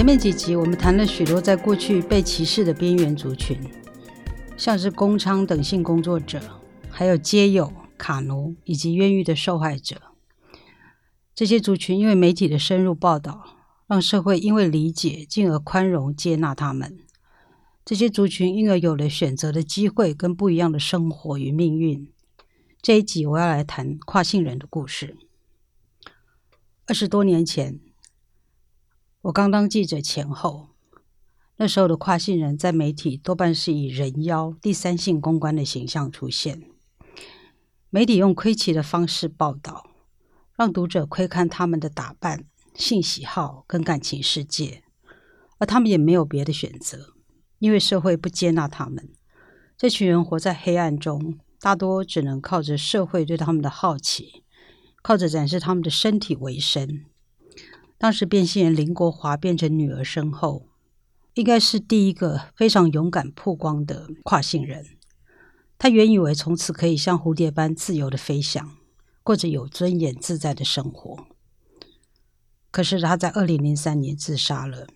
前面几集我们谈了许多在过去被歧视的边缘族群，像是工娼等性工作者，还有街友、卡奴以及冤狱的受害者。这些族群因为媒体的深入报道，让社会因为理解进而宽容接纳他们。这些族群因而有了选择的机会跟不一样的生活与命运。这一集我要来谈跨性人的故事。二十多年前。我刚当记者前后，那时候的跨性人在媒体多半是以人妖、第三性公关的形象出现。媒体用窥奇的方式报道，让读者窥看他们的打扮、性喜好跟感情世界，而他们也没有别的选择，因为社会不接纳他们。这群人活在黑暗中，大多只能靠着社会对他们的好奇，靠着展示他们的身体为生。当时变性人林国华变成女儿身后，应该是第一个非常勇敢曝光的跨性人。他原以为从此可以像蝴蝶般自由的飞翔，过着有尊严自在的生活。可是他在二零零三年自杀了，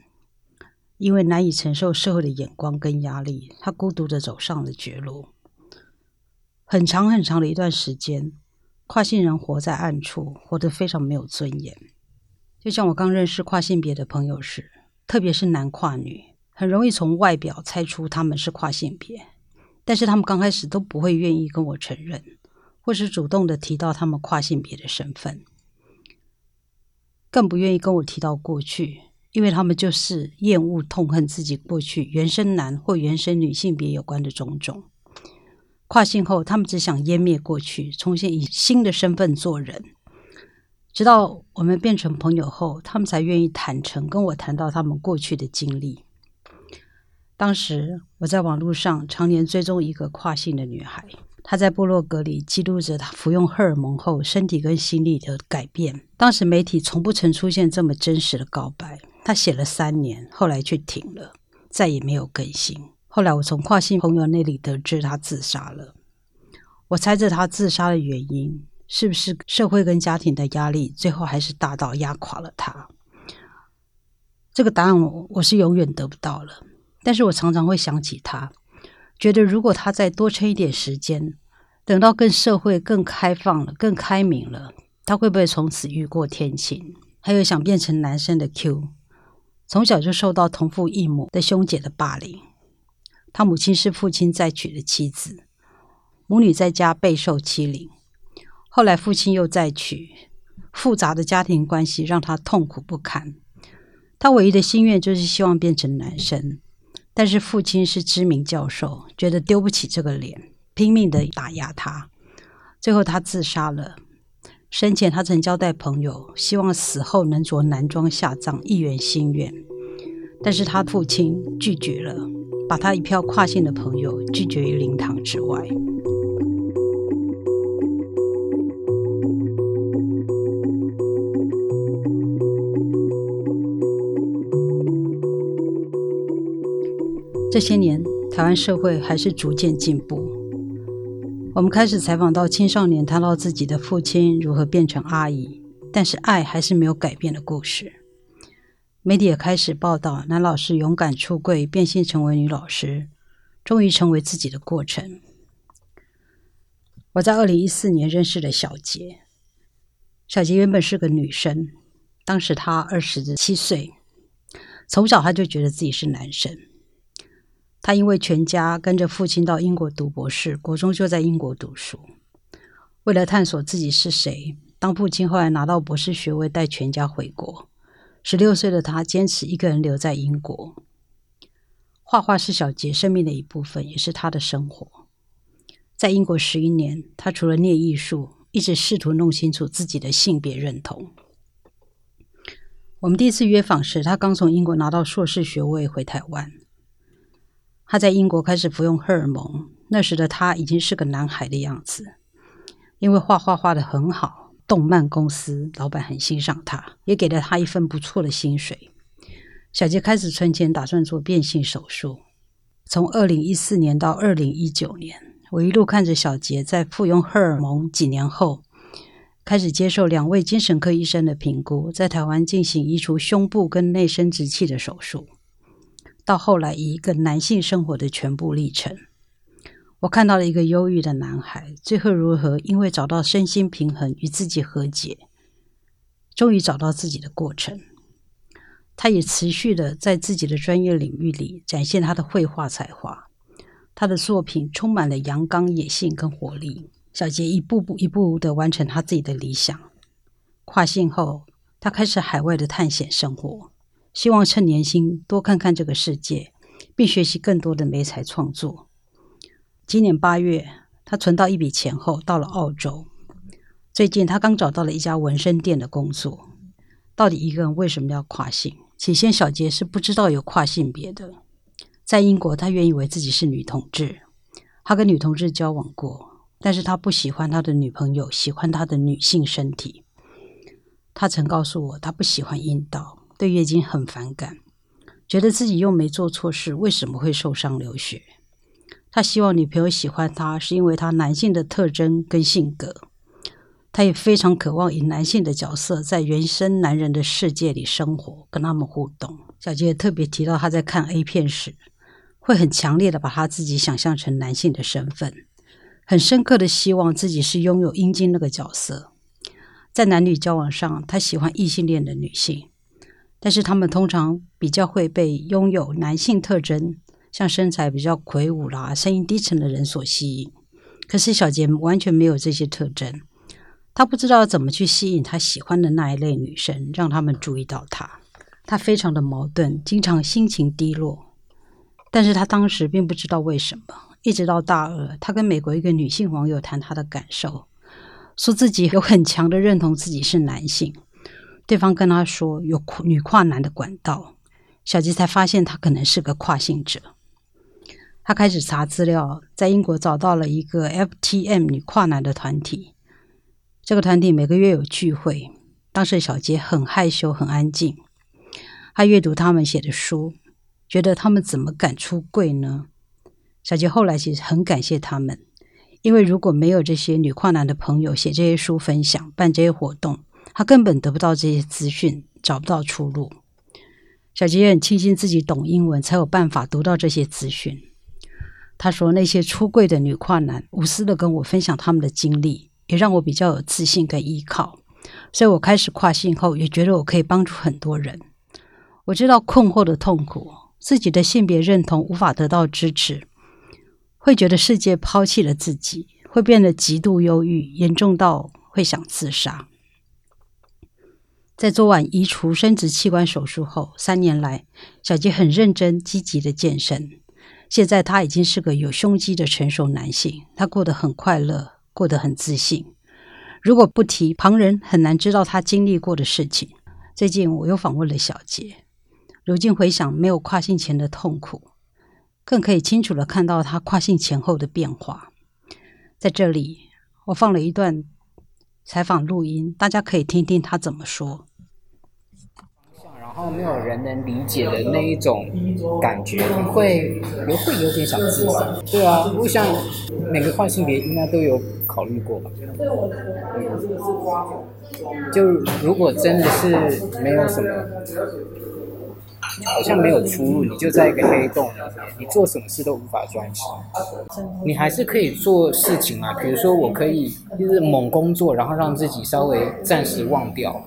因为难以承受社会的眼光跟压力，他孤独的走上了绝路。很长很长的一段时间，跨性人活在暗处，活得非常没有尊严。就像我刚认识跨性别的朋友时，特别是男跨女，很容易从外表猜出他们是跨性别，但是他们刚开始都不会愿意跟我承认，或是主动的提到他们跨性别的身份，更不愿意跟我提到过去，因为他们就是厌恶、痛恨自己过去原生男或原生女性别有关的种种。跨性后，他们只想湮灭过去，重新以新的身份做人。直到我们变成朋友后，他们才愿意坦诚跟我谈到他们过去的经历。当时我在网络上常年追踪一个跨性的女孩，她在部落格里记录着她服用荷尔蒙后身体跟心理的改变。当时媒体从不曾出现这么真实的告白。她写了三年，后来却停了，再也没有更新。后来我从跨性朋友那里得知她自杀了。我猜着她自杀的原因。是不是社会跟家庭的压力，最后还是大到压垮了他？这个答案我我是永远得不到了。但是我常常会想起他，觉得如果他再多撑一点时间，等到更社会更开放了、更开明了，他会不会从此雨过天晴？还有想变成男生的 Q，从小就受到同父异母的兄姐的霸凌，他母亲是父亲再娶的妻子，母女在家备受欺凌。后来父亲又再娶，复杂的家庭关系让他痛苦不堪。他唯一的心愿就是希望变成男生，但是父亲是知名教授，觉得丢不起这个脸，拼命的打压他。最后他自杀了。生前他曾交代朋友，希望死后能着男装下葬，一圆心愿。但是他父亲拒绝了，把他一票跨性的朋友拒绝于灵堂之外。这些年，台湾社会还是逐渐进步。我们开始采访到青少年谈到自己的父亲如何变成阿姨，但是爱还是没有改变的故事。媒体也开始报道男老师勇敢出柜，变性成为女老师，终于成为自己的过程。我在二零一四年认识了小杰。小杰原本是个女生，当时她二十七岁，从小她就觉得自己是男生。他因为全家跟着父亲到英国读博士，国中就在英国读书。为了探索自己是谁，当父亲后来拿到博士学位，带全家回国。十六岁的他坚持一个人留在英国。画画是小杰生命的一部分，也是他的生活。在英国十一年，他除了念艺术，一直试图弄清楚自己的性别认同。我们第一次约访时，他刚从英国拿到硕士学位回台湾。他在英国开始服用荷尔蒙，那时的他已经是个男孩的样子。因为画画画的很好，动漫公司老板很欣赏他，也给了他一份不错的薪水。小杰开始存钱，打算做变性手术。从二零一四年到二零一九年，我一路看着小杰在服用荷尔蒙几年后，开始接受两位精神科医生的评估，在台湾进行移除胸部跟内生殖器的手术。到后来，以一个男性生活的全部历程，我看到了一个忧郁的男孩，最后如何因为找到身心平衡与自己和解，终于找到自己的过程。他也持续的在自己的专业领域里展现他的绘画才华，他的作品充满了阳刚、野性跟活力。小杰一步步、一步的完成他自己的理想。跨性后，他开始海外的探险生活，希望趁年轻多看看这个世界，并学习更多的美彩创作。今年八月，他存到一笔钱后，到了澳洲。最近，他刚找到了一家纹身店的工作。到底一个人为什么要跨性？起先，小杰是不知道有跨性别的。在英国，他原以为自己是女同志，他跟女同志交往过。但是他不喜欢他的女朋友，喜欢他的女性身体。他曾告诉我，他不喜欢阴道，对月经很反感，觉得自己又没做错事，为什么会受伤流血？他希望女朋友喜欢他，是因为他男性的特征跟性格。他也非常渴望以男性的角色，在原生男人的世界里生活，跟他们互动。小杰特别提到，他在看 A 片时，会很强烈的把他自己想象成男性的身份。很深刻的希望自己是拥有阴茎那个角色，在男女交往上，他喜欢异性恋的女性，但是他们通常比较会被拥有男性特征，像身材比较魁梧啦、声音低沉的人所吸引。可是小杰完全没有这些特征，他不知道怎么去吸引他喜欢的那一类女生，让他们注意到他。他非常的矛盾，经常心情低落，但是他当时并不知道为什么。一直到大二，他跟美国一个女性网友谈他的感受，说自己有很强的认同自己是男性。对方跟他说有女跨男的管道，小吉才发现他可能是个跨性者。他开始查资料，在英国找到了一个 FTM 女跨男的团体。这个团体每个月有聚会，当时小杰很害羞、很安静。他阅读他们写的书，觉得他们怎么敢出柜呢？小杰后来其实很感谢他们，因为如果没有这些女跨男的朋友写这些书分享、办这些活动，他根本得不到这些资讯，找不到出路。小杰很庆幸自己懂英文，才有办法读到这些资讯。他说：“那些出柜的女跨男无私的跟我分享他们的经历，也让我比较有自信跟依靠。所以我开始跨性后，也觉得我可以帮助很多人。我知道困惑的痛苦，自己的性别认同无法得到支持。”会觉得世界抛弃了自己，会变得极度忧郁，严重到会想自杀。在做完移除生殖器官手术后，三年来，小杰很认真、积极的健身。现在他已经是个有胸肌的成熟男性，他过得很快乐，过得很自信。如果不提，旁人很难知道他经历过的事情。最近我又访问了小杰，如今回想没有跨性前的痛苦。更可以清楚的看到他跨性前后的变化。在这里，我放了一段采访录音，大家可以听听他怎么说。然后没有人能理解的那一种感觉，会有会有点想自杀。对啊，我想每个跨性别应该都有考虑过吧。就如果真的是没有什么。好像没有出路，你就在一个黑洞里面，你做什么事都无法专心。你还是可以做事情啊，比如说我可以就是猛工作，然后让自己稍微暂时忘掉。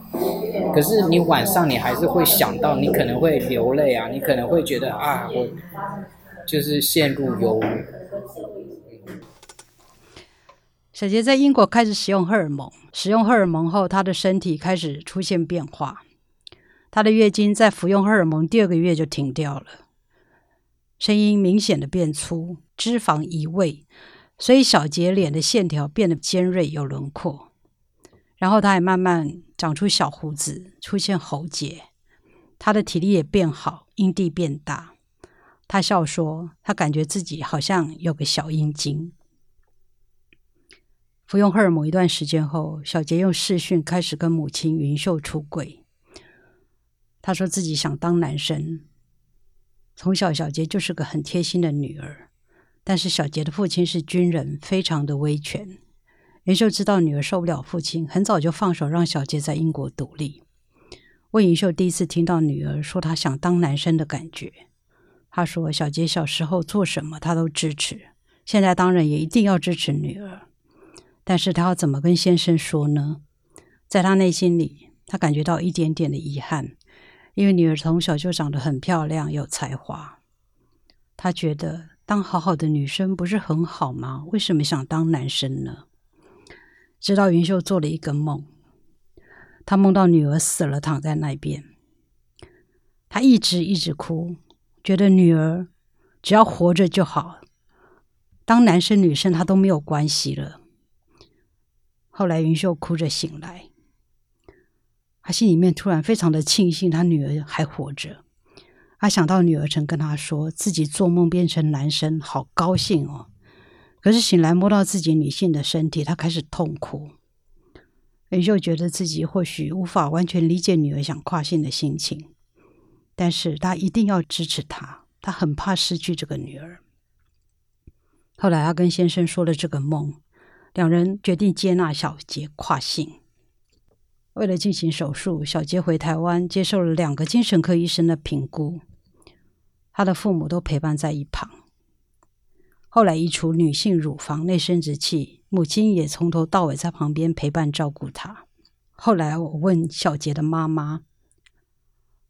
可是你晚上你还是会想到，你可能会流泪啊，你可能会觉得啊，我就是陷入忧郁。小杰在英国开始使用荷尔蒙，使用荷尔蒙后，他的身体开始出现变化。他的月经在服用荷尔蒙第二个月就停掉了，声音明显的变粗，脂肪移位，所以小杰脸的线条变得尖锐有轮廓。然后他还慢慢长出小胡子，出现喉结，他的体力也变好，阴蒂变大。他笑说：“他感觉自己好像有个小阴茎。”服用荷尔蒙一段时间后，小杰用视讯开始跟母亲云秀出轨。他说自己想当男生，从小小杰就是个很贴心的女儿。但是小杰的父亲是军人，非常的威权，袁秀知道女儿受不了父亲，很早就放手让小杰在英国独立。魏云秀第一次听到女儿说她想当男生的感觉。她说：“小杰小时候做什么，她都支持，现在当然也一定要支持女儿。但是她要怎么跟先生说呢？在她内心里，她感觉到一点点的遗憾，因为女儿从小就长得很漂亮，有才华。她觉得当好好的女生不是很好吗？为什么想当男生呢？”直到云秀做了一个梦，她梦到女儿死了，躺在那边。她一直一直哭，觉得女儿只要活着就好，当男生女生她都没有关系了。后来云秀哭着醒来，她心里面突然非常的庆幸，她女儿还活着。她想到女儿曾跟她说自己做梦变成男生，好高兴哦。可是醒来摸到自己女性的身体，她开始痛哭。云秀觉得自己或许无法完全理解女儿想跨性的心情，但是她一定要支持她，她很怕失去这个女儿。后来，她跟先生说了这个梦，两人决定接纳小杰跨性。为了进行手术，小杰回台湾接受了两个精神科医生的评估，他的父母都陪伴在一旁。后来移除女性乳房内生殖器，母亲也从头到尾在旁边陪伴照顾她。后来我问小杰的妈妈，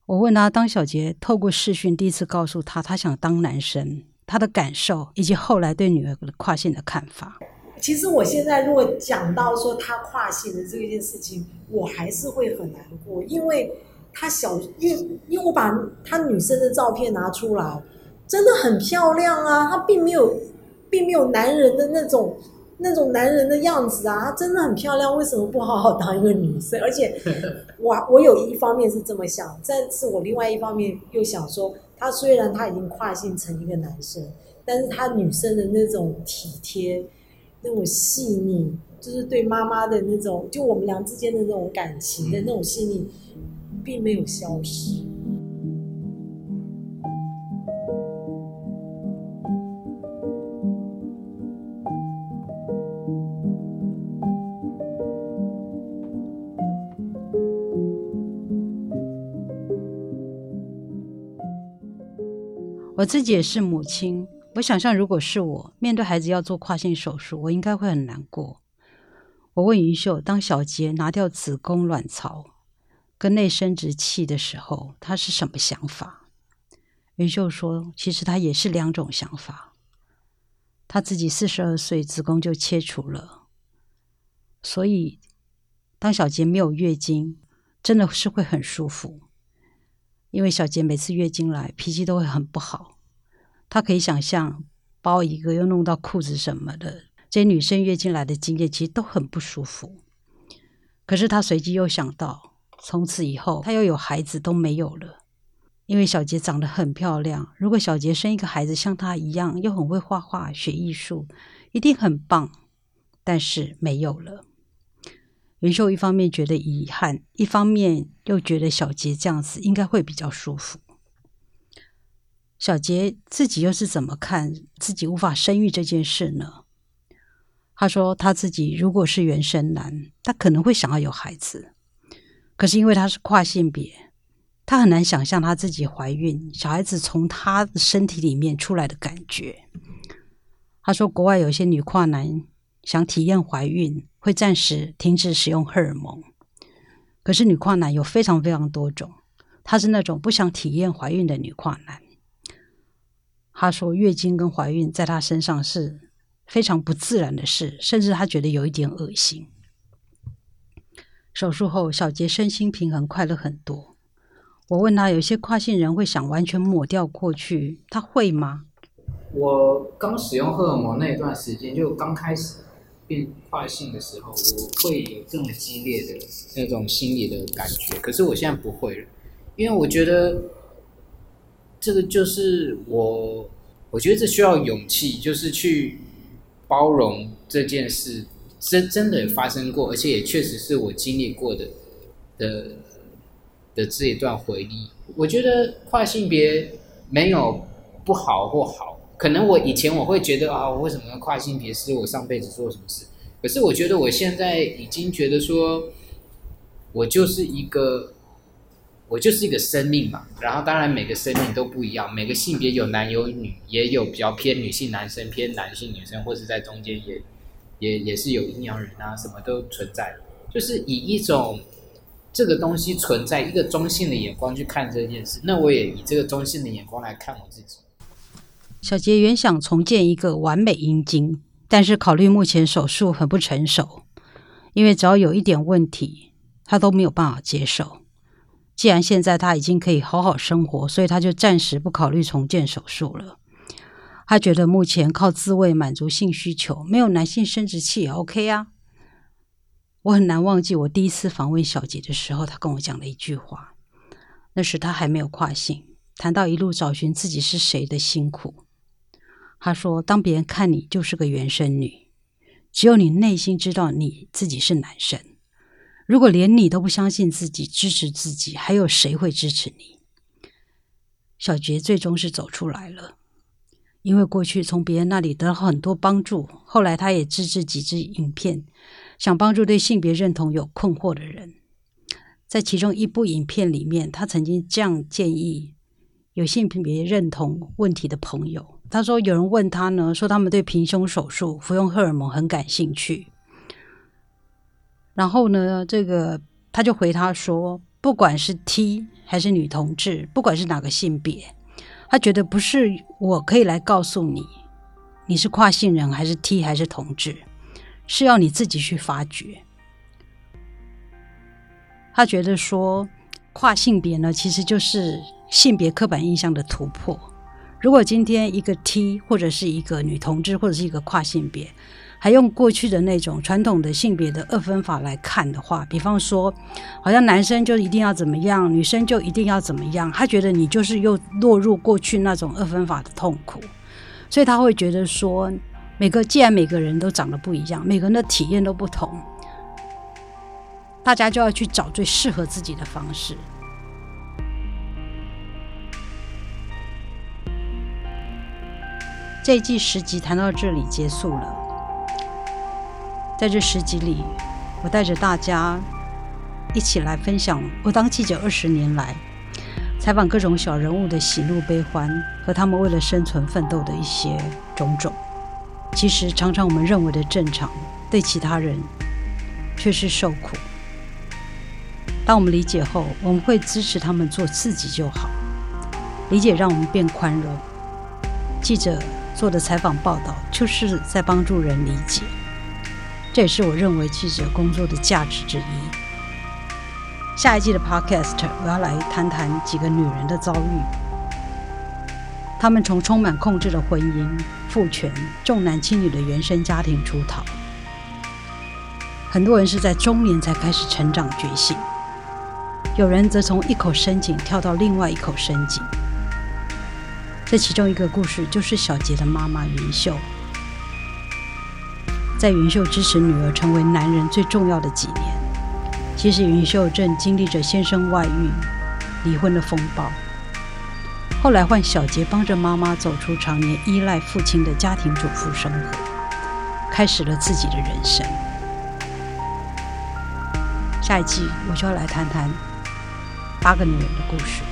我问他，当小杰透过视讯第一次告诉他他想当男生，他的感受以及后来对女儿的跨性的看法。其实我现在如果讲到说他跨性的这件事情，我还是会很难过，因为他小，因为因为我把他女生的照片拿出来，真的很漂亮啊，他并没有。并没有男人的那种那种男人的样子啊，她真的很漂亮，为什么不好好当一个女生？而且，我我有一方面是这么想，但是我另外一方面又想说，她虽然她已经跨性成一个男生，但是她女生的那种体贴、那种细腻，就是对妈妈的那种，就我们俩之间的那种感情的那种细腻，并没有消失。我自己也是母亲，我想象如果是我面对孩子要做跨性手术，我应该会很难过。我问云秀，当小杰拿掉子宫、卵巢跟内生殖器的时候，他是什么想法？云秀说，其实他也是两种想法。他自己四十二岁，子宫就切除了，所以当小杰没有月经，真的是会很舒服。因为小杰每次月经来，脾气都会很不好。他可以想象包一个又弄到裤子什么的，这些女生月经来的经验其实都很不舒服。可是他随即又想到，从此以后他又有孩子都没有了，因为小杰长得很漂亮。如果小杰生一个孩子像他一样，又很会画画、学艺术，一定很棒。但是没有了。云秀一方面觉得遗憾，一方面又觉得小杰这样子应该会比较舒服。小杰自己又是怎么看自己无法生育这件事呢？他说他自己如果是原生男，他可能会想要有孩子，可是因为他是跨性别，他很难想象他自己怀孕，小孩子从他的身体里面出来的感觉。他说国外有些女跨男。想体验怀孕，会暂时停止使用荷尔蒙。可是女跨男有非常非常多种，他是那种不想体验怀孕的女跨男。他说月经跟怀孕在他身上是非常不自然的事，甚至他觉得有一点恶心。手术后，小杰身心平衡，快乐很多。我问他，有些跨性人会想完全抹掉过去，他会吗？我刚使用荷尔蒙那一段时间，就刚开始。变跨性的时候，我会有这么激烈的那种心理的感觉，可是我现在不会了，因为我觉得这个就是我，我觉得这需要勇气，就是去包容这件事，真真的发生过，而且也确实是我经历过的的的这一段回忆。我觉得跨性别没有不好或好。可能我以前我会觉得啊，我为什么要跨性别？是我上辈子做什么事？可是我觉得我现在已经觉得说，我就是一个，我就是一个生命嘛。然后当然每个生命都不一样，每个性别有男有女，也有比较偏女性男生、偏男性女生，或是在中间也也也是有阴阳人啊，什么都存在。就是以一种这个东西存在一个中性的眼光去看这件事，那我也以这个中性的眼光来看我自己。小杰原想重建一个完美阴茎，但是考虑目前手术很不成熟，因为只要有一点问题，他都没有办法接受。既然现在他已经可以好好生活，所以他就暂时不考虑重建手术了。他觉得目前靠自慰满足性需求，没有男性生殖器也 OK 啊。我很难忘记我第一次访问小杰的时候，他跟我讲了一句话。那时他还没有跨性，谈到一路找寻自己是谁的辛苦。他说：“当别人看你就是个原生女，只有你内心知道你自己是男生。如果连你都不相信自己、支持自己，还有谁会支持你？”小杰最终是走出来了，因为过去从别人那里得到很多帮助，后来他也自制几支影片。想帮助对性别认同有困惑的人，在其中一部影片里面，他曾经这样建议有性别认同问题的朋友。他说：“有人问他呢，说他们对平胸手术、服用荷尔蒙很感兴趣。然后呢，这个他就回他说，不管是 T 还是女同志，不管是哪个性别，他觉得不是我可以来告诉你，你是跨性人还是 T 还是同志。”是要你自己去发掘。他觉得说，跨性别呢，其实就是性别刻板印象的突破。如果今天一个 T 或者是一个女同志或者是一个跨性别，还用过去的那种传统的性别的二分法来看的话，比方说，好像男生就一定要怎么样，女生就一定要怎么样，他觉得你就是又落入过去那种二分法的痛苦，所以他会觉得说。每个既然每个人都长得不一样，每个人的体验都不同，大家就要去找最适合自己的方式。这一季十集谈到这里结束了，在这十集里，我带着大家一起来分享我当记者二十年来采访各种小人物的喜怒悲欢和他们为了生存奋斗的一些种种。其实，常常我们认为的正常，对其他人却是受苦。当我们理解后，我们会支持他们做自己就好。理解让我们变宽容。记者做的采访报道，就是在帮助人理解。这也是我认为记者工作的价值之一。下一季的 Podcast，我要来谈谈几个女人的遭遇。她们从充满控制的婚姻。父权、重男轻女的原生家庭出逃，很多人是在中年才开始成长觉醒，有人则从一口深井跳到另外一口深井。这其中一个故事就是小杰的妈妈云秀，在云秀支持女儿成为男人最重要的几年，其实云秀正经历着先生外遇、离婚的风暴。后来换小杰帮着妈妈走出常年依赖父亲的家庭主妇生活，开始了自己的人生。下一季我就要来谈谈八个女人的故事。